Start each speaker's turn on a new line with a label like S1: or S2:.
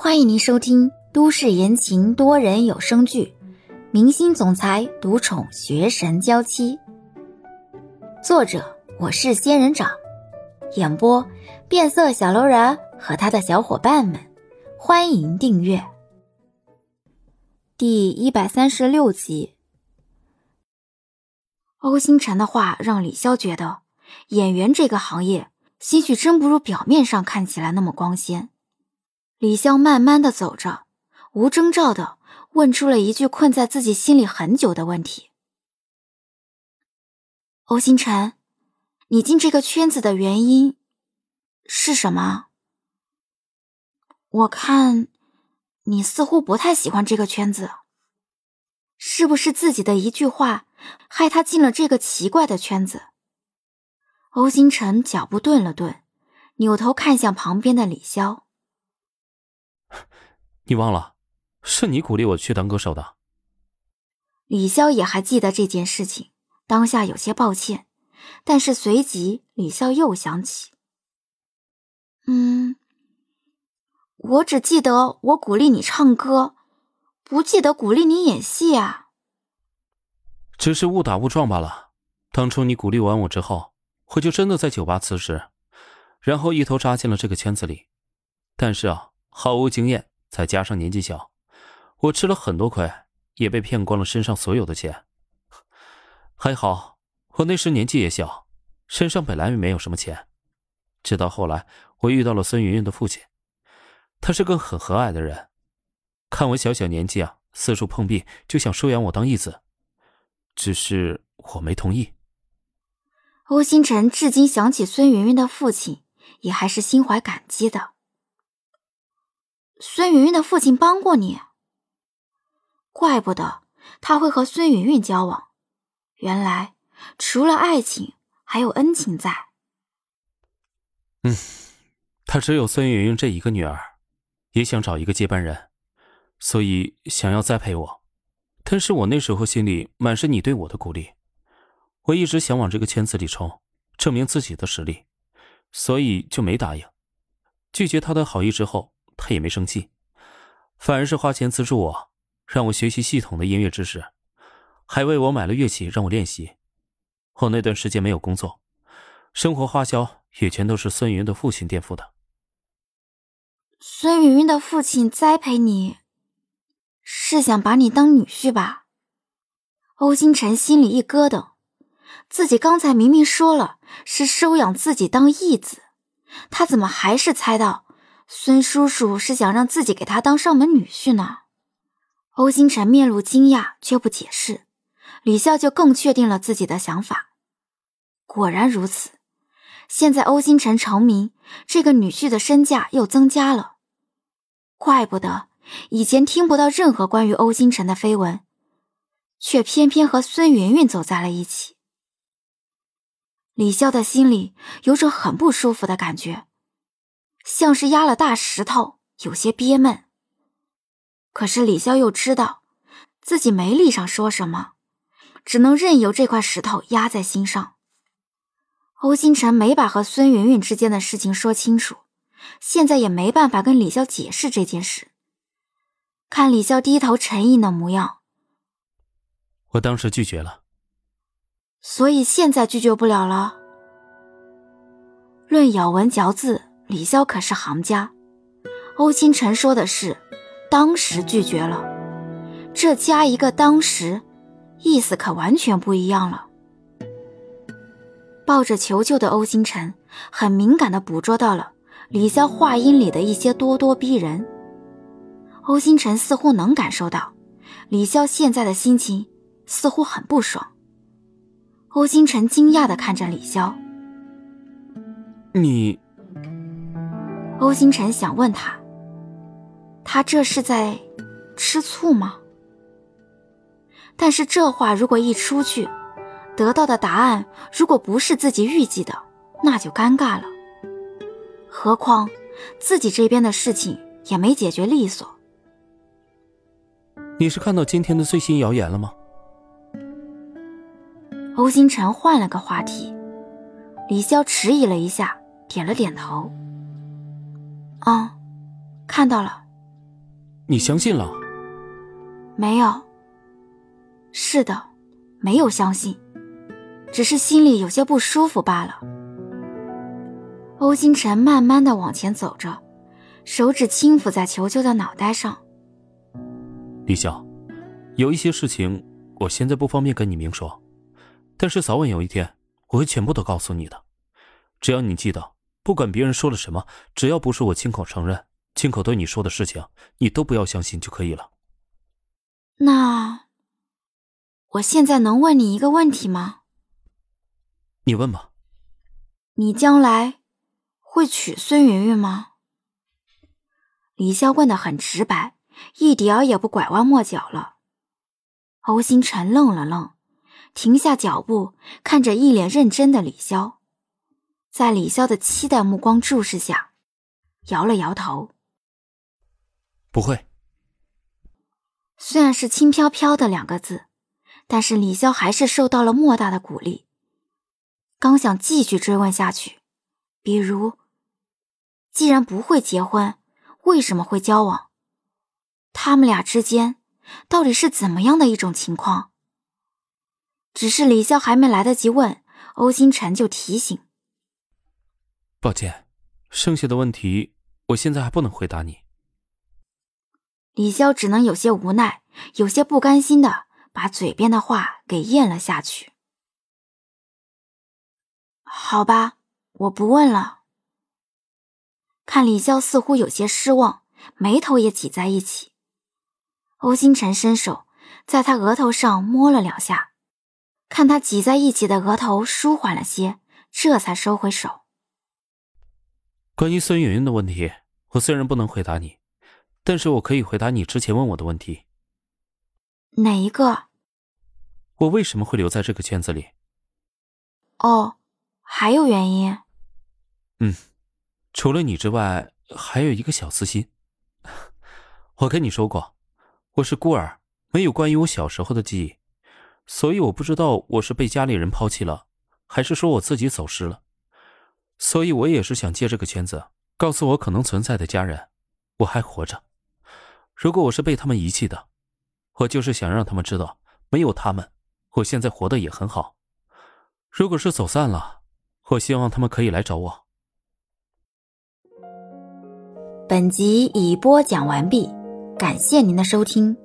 S1: 欢迎您收听都市言情多人有声剧《明星总裁独宠学神娇妻》，作者我是仙人掌，演播变色小楼人和他的小伙伴们。欢迎订阅第一百三十六集。欧星辰的话让李潇觉得，演员这个行业，兴许真不如表面上看起来那么光鲜。李潇慢慢的走着，无征兆的问出了一句困在自己心里很久的问题：“欧星辰，你进这个圈子的原因是什么？我看你似乎不太喜欢这个圈子，是不是自己的一句话害他进了这个奇怪的圈子？”欧星辰脚步顿了顿，扭头看向旁边的李潇。
S2: 你忘了，是你鼓励我去当歌手的。
S1: 李潇也还记得这件事情，当下有些抱歉，但是随即李潇又想起，嗯，我只记得我鼓励你唱歌，不记得鼓励你演戏啊。
S2: 只是误打误撞罢了。当初你鼓励完我之后，我就真的在酒吧辞职，然后一头扎进了这个圈子里。但是啊，毫无经验。再加上年纪小，我吃了很多亏，也被骗光了身上所有的钱。还好我那时年纪也小，身上本来没有什么钱。直到后来，我遇到了孙云云的父亲，他是个很和蔼的人，看我小小年纪啊，四处碰壁，就想收养我当义子，只是我没同意。
S1: 欧星辰至今想起孙云云的父亲，也还是心怀感激的。孙云云的父亲帮过你，怪不得他会和孙云云交往。原来除了爱情，还有恩情在。
S2: 嗯，他只有孙云云这一个女儿，也想找一个接班人，所以想要栽培我。但是我那时候心里满是你对我的鼓励，我一直想往这个圈子里冲，证明自己的实力，所以就没答应。拒绝他的好意之后。他也没生气，反而是花钱资助我，让我学习系统的音乐知识，还为我买了乐器让我练习。我那段时间没有工作，生活花销也全都是孙云的父亲垫付的。
S1: 孙云云的父亲栽培你，是想把你当女婿吧？欧星辰心里一咯噔，自己刚才明明说了是收养自己当义子，他怎么还是猜到？孙叔叔是想让自己给他当上门女婿呢。欧星辰面露惊讶，却不解释。李笑就更确定了自己的想法。果然如此，现在欧星辰成名，这个女婿的身价又增加了。怪不得以前听不到任何关于欧星辰的绯闻，却偏偏和孙云云走在了一起。李笑的心里有种很不舒服的感觉。像是压了大石头，有些憋闷。可是李潇又知道自己没力上说什么，只能任由这块石头压在心上。欧星辰没把和孙云云之间的事情说清楚，现在也没办法跟李潇解释这件事。看李潇低头沉吟的模样，
S2: 我当时拒绝了，
S1: 所以现在拒绝不了了。论咬文嚼字。李潇可是行家，欧星辰说的是当时拒绝了，这加一个当时，意思可完全不一样了。抱着求救的欧星辰，很敏感的捕捉到了李潇话音里的一些咄咄逼人。欧星辰似乎能感受到李潇现在的心情，似乎很不爽。欧星辰惊讶的看着李潇：“
S2: 你。”
S1: 欧星辰想问他，他这是在吃醋吗？但是这话如果一出去，得到的答案如果不是自己预计的，那就尴尬了。何况自己这边的事情也没解决利索。
S2: 你是看到今天的最新谣言了吗？
S1: 欧星辰换了个话题，李潇迟疑了一下，点了点头。啊，看到了，
S2: 你相信了？
S1: 没有。是的，没有相信，只是心里有些不舒服罢了。欧星辰慢慢的往前走着，手指轻抚在球球的脑袋上。
S2: 李晓，有一些事情我现在不方便跟你明说，但是早晚有一天我会全部都告诉你的。只要你记得，不管别人说了什么，只要不是我亲口承认、亲口对你说的事情，你都不要相信就可以了。
S1: 那我现在能问你一个问题吗？
S2: 你问吧。
S1: 你将来。会娶孙云云吗？李潇问的很直白，一点儿也不拐弯抹角了。欧星辰愣了愣，停下脚步，看着一脸认真的李潇，在李潇的期待目光注视下，摇了摇头：“
S2: 不会。”
S1: 虽然是轻飘飘的两个字，但是李潇还是受到了莫大的鼓励。刚想继续追问下去，比如。既然不会结婚，为什么会交往？他们俩之间到底是怎么样的一种情况？只是李潇还没来得及问，欧星辰就提醒：“
S2: 抱歉，剩下的问题我现在还不能回答你。”
S1: 李潇只能有些无奈，有些不甘心的把嘴边的话给咽了下去。好吧，我不问了。看李潇似乎有些失望，眉头也挤在一起。欧星辰伸手在他额头上摸了两下，看他挤在一起的额头舒缓了些，这才收回手。
S2: 关于孙云云的问题，我虽然不能回答你，但是我可以回答你之前问我的问题。
S1: 哪一个？
S2: 我为什么会留在这个圈子里？
S1: 哦，还有原因？
S2: 嗯。除了你之外，还有一个小私心。我跟你说过，我是孤儿，没有关于我小时候的记忆，所以我不知道我是被家里人抛弃了，还是说我自己走失了。所以我也是想借这个圈子，告诉我可能存在的家人，我还活着。如果我是被他们遗弃的，我就是想让他们知道，没有他们，我现在活得也很好。如果是走散了，我希望他们可以来找我。
S1: 本集已播讲完毕，感谢您的收听。